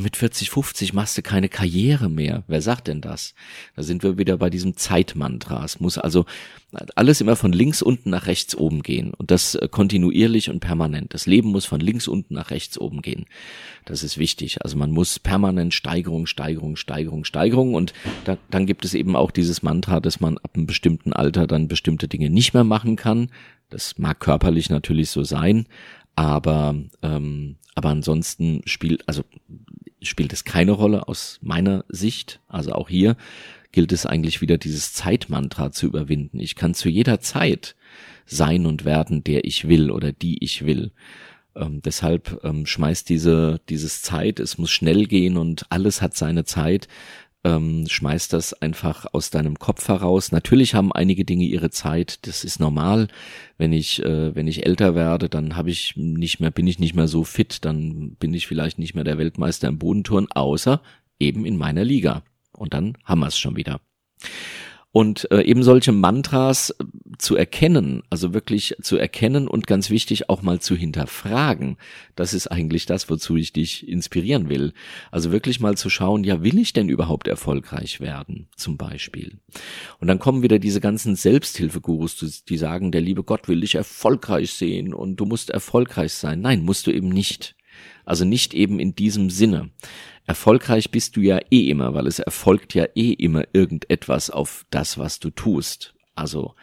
mit 40, 50 machst du keine Karriere mehr. Wer sagt denn das? Da sind wir wieder bei diesem Zeitmantra. Es muss also alles immer von links unten nach rechts oben gehen. Und das äh, kontinuierlich und permanent. Das Leben muss von links unten nach rechts oben gehen. Das ist wichtig. Also man muss permanent Steigerung, Steigerung, Steigerung, Steigerung. Und da, dann gibt es eben auch dieses Mantra, dass man ab einem bestimmten Alter dann bestimmte Dinge nicht mehr machen kann. Das mag körperlich natürlich so sein, aber ähm, aber ansonsten spielt also spielt es keine Rolle aus meiner Sicht. Also auch hier gilt es eigentlich wieder dieses Zeitmantra zu überwinden. Ich kann zu jeder Zeit sein und werden, der ich will oder die ich will. Ähm, deshalb ähm, schmeißt diese dieses Zeit, es muss schnell gehen und alles hat seine Zeit, ähm, schmeiß das einfach aus deinem Kopf heraus. Natürlich haben einige Dinge ihre Zeit, das ist normal. Wenn ich, äh, wenn ich älter werde, dann habe ich nicht mehr, bin ich nicht mehr so fit, dann bin ich vielleicht nicht mehr der Weltmeister im Bodenturn, außer eben in meiner Liga. Und dann haben wir es schon wieder. Und äh, eben solche Mantras äh, zu erkennen, also wirklich zu erkennen und ganz wichtig auch mal zu hinterfragen, das ist eigentlich das, wozu ich dich inspirieren will. Also wirklich mal zu schauen, ja, will ich denn überhaupt erfolgreich werden, zum Beispiel? Und dann kommen wieder diese ganzen Selbsthilfegurus, die sagen, der liebe Gott will dich erfolgreich sehen und du musst erfolgreich sein. Nein, musst du eben nicht. Also nicht eben in diesem Sinne. Erfolgreich bist du ja eh immer, weil es erfolgt ja eh immer irgendetwas auf das, was du tust. Also,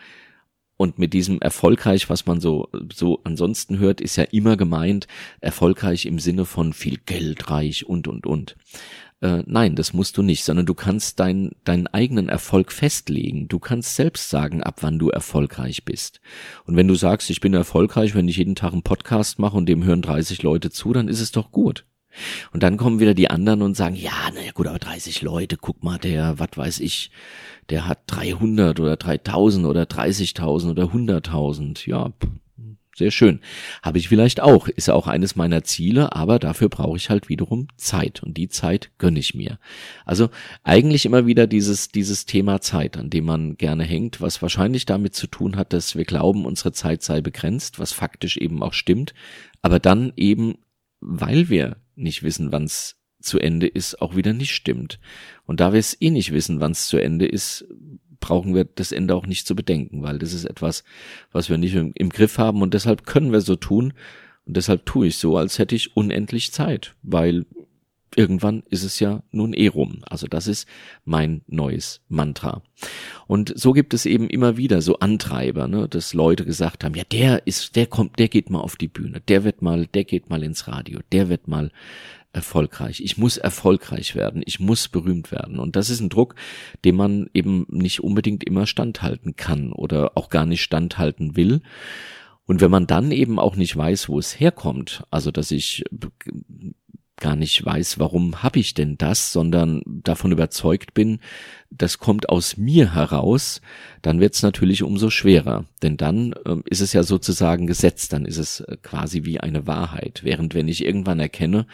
und mit diesem erfolgreich, was man so, so ansonsten hört, ist ja immer gemeint, erfolgreich im Sinne von viel Geld, reich und, und, und. Äh, nein, das musst du nicht, sondern du kannst dein, deinen eigenen Erfolg festlegen. Du kannst selbst sagen, ab wann du erfolgreich bist. Und wenn du sagst, ich bin erfolgreich, wenn ich jeden Tag einen Podcast mache und dem hören 30 Leute zu, dann ist es doch gut. Und dann kommen wieder die anderen und sagen, ja, naja gut, aber 30 Leute, guck mal, der, was weiß ich, der hat 300 oder 3000 oder 30.000 oder 100.000. Ja, sehr schön. Habe ich vielleicht auch, ist auch eines meiner Ziele, aber dafür brauche ich halt wiederum Zeit und die Zeit gönne ich mir. Also eigentlich immer wieder dieses, dieses Thema Zeit, an dem man gerne hängt, was wahrscheinlich damit zu tun hat, dass wir glauben, unsere Zeit sei begrenzt, was faktisch eben auch stimmt, aber dann eben, weil wir nicht wissen, wann es zu Ende ist, auch wieder nicht stimmt. Und da wir es eh nicht wissen, wann es zu Ende ist, brauchen wir das Ende auch nicht zu bedenken, weil das ist etwas, was wir nicht im, im Griff haben und deshalb können wir so tun und deshalb tue ich so, als hätte ich unendlich Zeit, weil irgendwann ist es ja nun eh rum. Also das ist mein neues Mantra. Und so gibt es eben immer wieder so Antreiber, ne, dass Leute gesagt haben, ja, der ist, der kommt, der geht mal auf die Bühne, der wird mal, der geht mal ins Radio, der wird mal erfolgreich. Ich muss erfolgreich werden. Ich muss berühmt werden. Und das ist ein Druck, dem man eben nicht unbedingt immer standhalten kann oder auch gar nicht standhalten will. Und wenn man dann eben auch nicht weiß, wo es herkommt, also dass ich gar nicht weiß, warum habe ich denn das, sondern davon überzeugt bin, das kommt aus mir heraus, dann wird es natürlich umso schwerer. Denn dann äh, ist es ja sozusagen Gesetz, dann ist es äh, quasi wie eine Wahrheit. Während wenn ich irgendwann erkenne,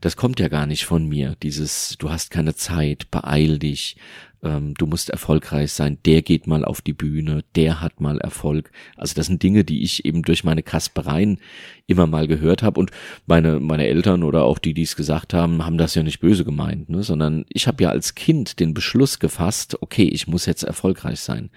das kommt ja gar nicht von mir, dieses, du hast keine Zeit, beeil dich, ähm, du musst erfolgreich sein, der geht mal auf die Bühne, der hat mal Erfolg. Also das sind Dinge, die ich eben durch meine Kaspereien immer mal gehört habe und meine, meine Eltern oder auch die, die es gesagt haben, haben das ja nicht böse gemeint, ne? sondern ich habe ja als Kind den Beschluss gefasst, okay, ich muss jetzt erfolgreich sein.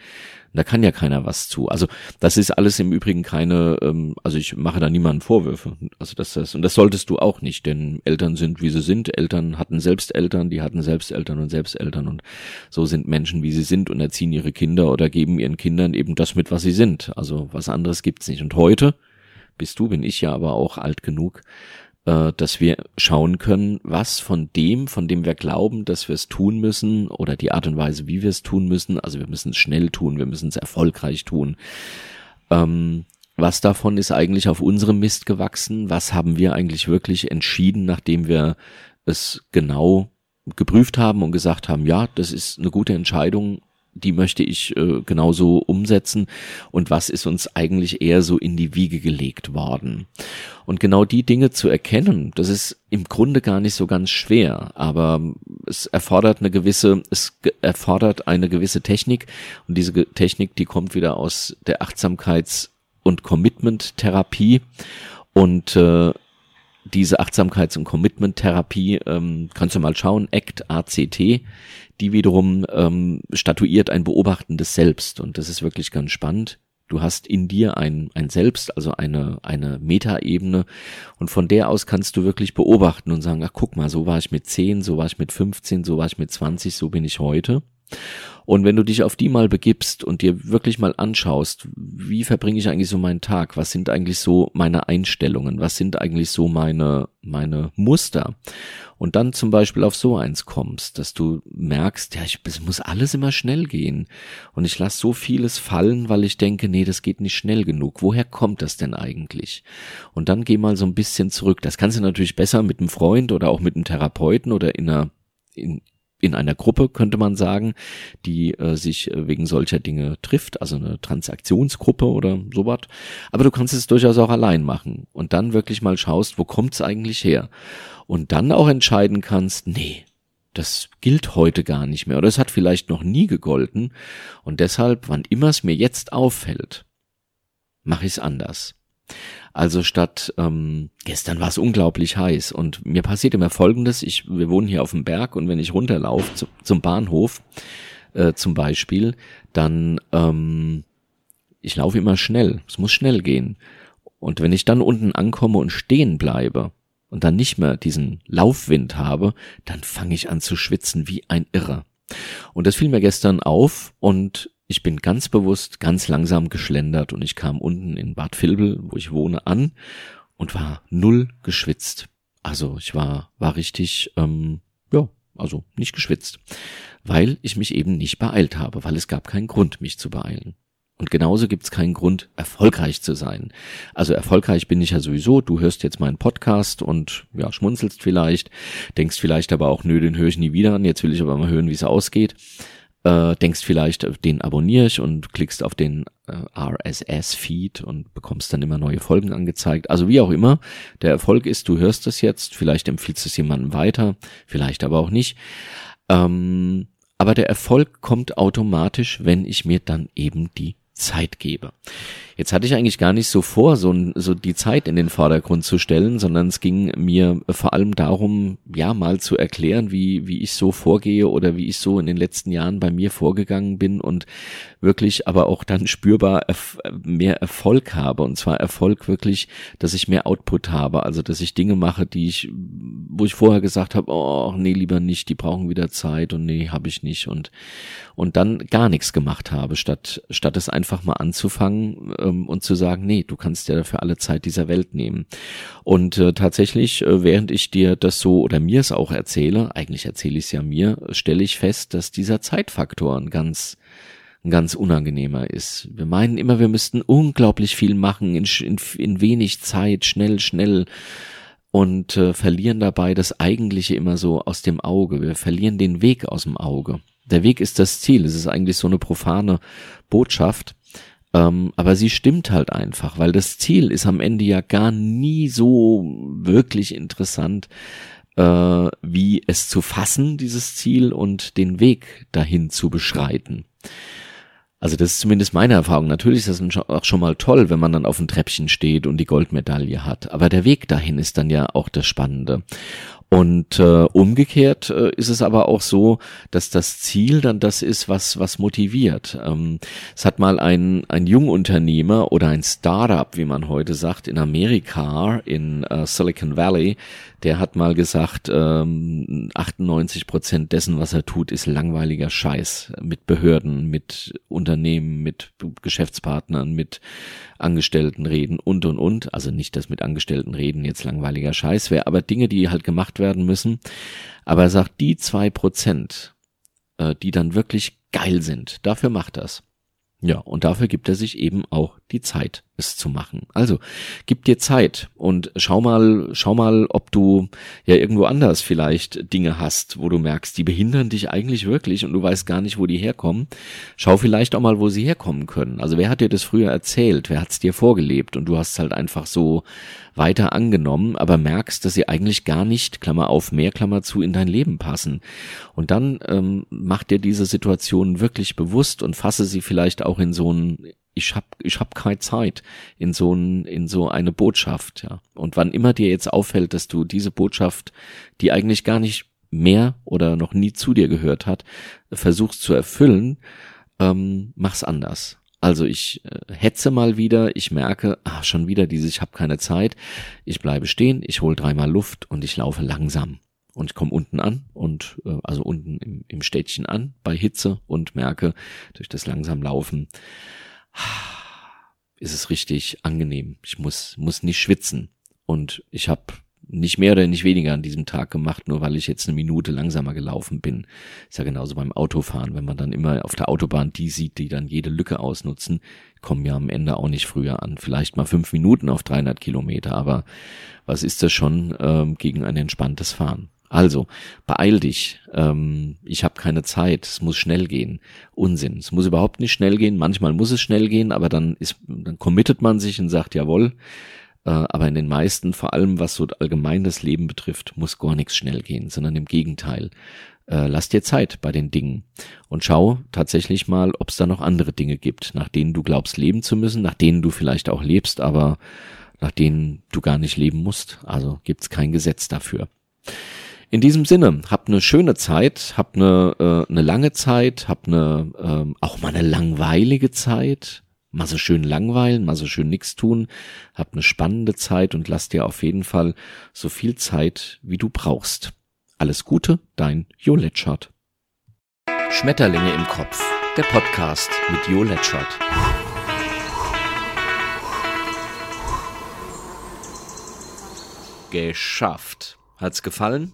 Da kann ja keiner was zu. Also das ist alles im Übrigen keine, ähm, also ich mache da niemanden Vorwürfe. Also das, das und das solltest du auch nicht, denn Eltern sind wie sie sind. Eltern hatten selbst Eltern, die hatten selbst Eltern und selbst Eltern und so sind Menschen wie sie sind und erziehen ihre Kinder oder geben ihren Kindern eben das mit, was sie sind. Also was anderes gibt's nicht. Und heute bist du, bin ich ja aber auch alt genug, äh, dass wir schauen können, was von dem, von dem wir glauben, dass wir es tun müssen oder die Art und Weise, wie wir es tun müssen, also wir müssen es schnell tun, wir müssen es erfolgreich tun, ähm, was davon ist eigentlich auf unserem Mist gewachsen? Was haben wir eigentlich wirklich entschieden, nachdem wir es genau geprüft haben und gesagt haben, ja, das ist eine gute Entscheidung, die möchte ich äh, genauso umsetzen. Und was ist uns eigentlich eher so in die Wiege gelegt worden. Und genau die Dinge zu erkennen, das ist im Grunde gar nicht so ganz schwer, aber es erfordert eine gewisse, es erfordert eine gewisse Technik. Und diese Technik, die kommt wieder aus der Achtsamkeits- und Commitment-Therapie. Und äh, diese Achtsamkeits- und Commitment-Therapie, ähm, kannst du mal schauen, ACT, ACT, die wiederum ähm, statuiert ein beobachtendes Selbst. Und das ist wirklich ganz spannend. Du hast in dir ein, ein Selbst, also eine, eine Metaebene. Und von der aus kannst du wirklich beobachten und sagen, ach guck mal, so war ich mit 10, so war ich mit 15, so war ich mit 20, so bin ich heute. Und wenn du dich auf die mal begibst und dir wirklich mal anschaust, wie verbringe ich eigentlich so meinen Tag? Was sind eigentlich so meine Einstellungen? Was sind eigentlich so meine, meine Muster? Und dann zum Beispiel auf so eins kommst, dass du merkst, ja, ich, es muss alles immer schnell gehen. Und ich lasse so vieles fallen, weil ich denke, nee, das geht nicht schnell genug. Woher kommt das denn eigentlich? Und dann geh mal so ein bisschen zurück. Das kannst du natürlich besser mit einem Freund oder auch mit einem Therapeuten oder in einer, in, in einer Gruppe, könnte man sagen, die äh, sich äh, wegen solcher Dinge trifft, also eine Transaktionsgruppe oder sowas. Aber du kannst es durchaus auch allein machen und dann wirklich mal schaust, wo kommt's eigentlich her? Und dann auch entscheiden kannst, nee, das gilt heute gar nicht mehr oder es hat vielleicht noch nie gegolten und deshalb, wann immer es mir jetzt auffällt, mache ich es anders. Also statt ähm, gestern war es unglaublich heiß und mir passiert immer Folgendes: Ich, wir wohnen hier auf dem Berg und wenn ich runterlaufe zu, zum Bahnhof äh, zum Beispiel, dann ähm, ich laufe immer schnell. Es muss schnell gehen. Und wenn ich dann unten ankomme und stehen bleibe und dann nicht mehr diesen Laufwind habe, dann fange ich an zu schwitzen wie ein Irrer. Und das fiel mir gestern auf und ich bin ganz bewusst ganz langsam geschlendert und ich kam unten in Bad Vilbel, wo ich wohne, an und war null geschwitzt. Also ich war, war richtig, ähm, ja, also nicht geschwitzt, weil ich mich eben nicht beeilt habe, weil es gab keinen Grund, mich zu beeilen. Und genauso gibt's keinen Grund, erfolgreich zu sein. Also erfolgreich bin ich ja sowieso. Du hörst jetzt meinen Podcast und ja, schmunzelst vielleicht, denkst vielleicht aber auch, nö, den höre ich nie wieder an. Jetzt will ich aber mal hören, wie es ausgeht äh, denkst vielleicht, äh, den abonniere ich und klickst auf den äh, RSS-Feed und bekommst dann immer neue Folgen angezeigt. Also wie auch immer, der Erfolg ist, du hörst es jetzt, vielleicht empfiehlst es jemandem weiter, vielleicht aber auch nicht. Ähm, aber der Erfolg kommt automatisch, wenn ich mir dann eben die Zeit gebe. Jetzt hatte ich eigentlich gar nicht so vor, so, so die Zeit in den Vordergrund zu stellen, sondern es ging mir vor allem darum, ja, mal zu erklären, wie, wie ich so vorgehe oder wie ich so in den letzten Jahren bei mir vorgegangen bin und wirklich aber auch dann spürbar mehr Erfolg habe. Und zwar Erfolg wirklich, dass ich mehr Output habe, also dass ich Dinge mache, die ich, wo ich vorher gesagt habe, oh, nee, lieber nicht, die brauchen wieder Zeit und nee, habe ich nicht und, und dann gar nichts gemacht habe, statt, statt es einfach mal anzufangen ähm, und zu sagen, nee, du kannst ja dafür alle Zeit dieser Welt nehmen. Und äh, tatsächlich, äh, während ich dir das so oder mir es auch erzähle, eigentlich erzähle ich es ja mir, stelle ich fest, dass dieser Zeitfaktor ein ganz ein ganz unangenehmer ist. Wir meinen immer, wir müssten unglaublich viel machen in, in, in wenig Zeit, schnell, schnell und äh, verlieren dabei das Eigentliche immer so aus dem Auge. Wir verlieren den Weg aus dem Auge. Der Weg ist das Ziel. Es ist eigentlich so eine profane Botschaft. Ähm, aber sie stimmt halt einfach, weil das Ziel ist am Ende ja gar nie so wirklich interessant, äh, wie es zu fassen, dieses Ziel und den Weg dahin zu beschreiten. Also das ist zumindest meine Erfahrung. Natürlich ist das auch schon mal toll, wenn man dann auf dem Treppchen steht und die Goldmedaille hat. Aber der Weg dahin ist dann ja auch das Spannende. Und äh, umgekehrt äh, ist es aber auch so, dass das Ziel dann das ist, was was motiviert. Ähm, es hat mal ein ein Jungunternehmer oder ein Startup, wie man heute sagt, in Amerika in äh, Silicon Valley, der hat mal gesagt, ähm, 98 Prozent dessen, was er tut, ist langweiliger Scheiß mit Behörden, mit Unternehmen, mit Geschäftspartnern, mit Angestellten reden und und und. Also nicht, dass mit Angestellten reden jetzt langweiliger Scheiß wäre, aber Dinge, die halt gemacht werden müssen. Aber er sagt, die zwei Prozent, äh, die dann wirklich geil sind, dafür macht das. Ja, und dafür gibt er sich eben auch die Zeit, es zu machen. Also, gib dir Zeit und schau mal, schau mal, ob du ja irgendwo anders vielleicht Dinge hast, wo du merkst, die behindern dich eigentlich wirklich und du weißt gar nicht, wo die herkommen. Schau vielleicht auch mal, wo sie herkommen können. Also, wer hat dir das früher erzählt? Wer hat es dir vorgelebt? Und du hast halt einfach so weiter angenommen, aber merkst, dass sie eigentlich gar nicht, Klammer auf, mehr Klammer zu, in dein Leben passen. Und dann ähm, mach dir diese Situation wirklich bewusst und fasse sie vielleicht auch in so ein ich hab ich hab keine Zeit in so ein, in so eine Botschaft, ja. Und wann immer dir jetzt auffällt, dass du diese Botschaft, die eigentlich gar nicht mehr oder noch nie zu dir gehört hat, versuchst zu erfüllen, ähm, mach's anders. Also ich äh, hetze mal wieder, ich merke, ah, schon wieder dieses, ich habe keine Zeit. Ich bleibe stehen, ich hole dreimal Luft und ich laufe langsam. Und ich komme unten an und äh, also unten im, im Städtchen an bei Hitze und merke durch das langsam Laufen, ist es richtig angenehm. Ich muss, muss nicht schwitzen. Und ich habe nicht mehr oder nicht weniger an diesem Tag gemacht, nur weil ich jetzt eine Minute langsamer gelaufen bin. Ist ja genauso beim Autofahren, wenn man dann immer auf der Autobahn die sieht, die dann jede Lücke ausnutzen, kommen ja am Ende auch nicht früher an. Vielleicht mal fünf Minuten auf 300 Kilometer, aber was ist das schon ähm, gegen ein entspanntes Fahren? Also, beeil dich. Ähm, ich habe keine Zeit. Es muss schnell gehen. Unsinn. Es muss überhaupt nicht schnell gehen. Manchmal muss es schnell gehen, aber dann ist, dann committet man sich und sagt, jawohl. Äh, aber in den meisten, vor allem was so allgemein das Leben betrifft, muss gar nichts schnell gehen, sondern im Gegenteil. Äh, lass dir Zeit bei den Dingen und schau tatsächlich mal, ob es da noch andere Dinge gibt, nach denen du glaubst leben zu müssen, nach denen du vielleicht auch lebst, aber nach denen du gar nicht leben musst. Also gibt's kein Gesetz dafür. In diesem Sinne, habt eine schöne Zeit, habt eine, äh, eine lange Zeit, habt eine, äh, auch mal eine langweilige Zeit, mal so schön langweilen, mal so schön nix tun, habt eine spannende Zeit und lasst dir auf jeden Fall so viel Zeit, wie du brauchst. Alles Gute, dein Jo Letschert. Schmetterlinge im Kopf, der Podcast mit Jo Letschert. Geschafft. Hat's gefallen?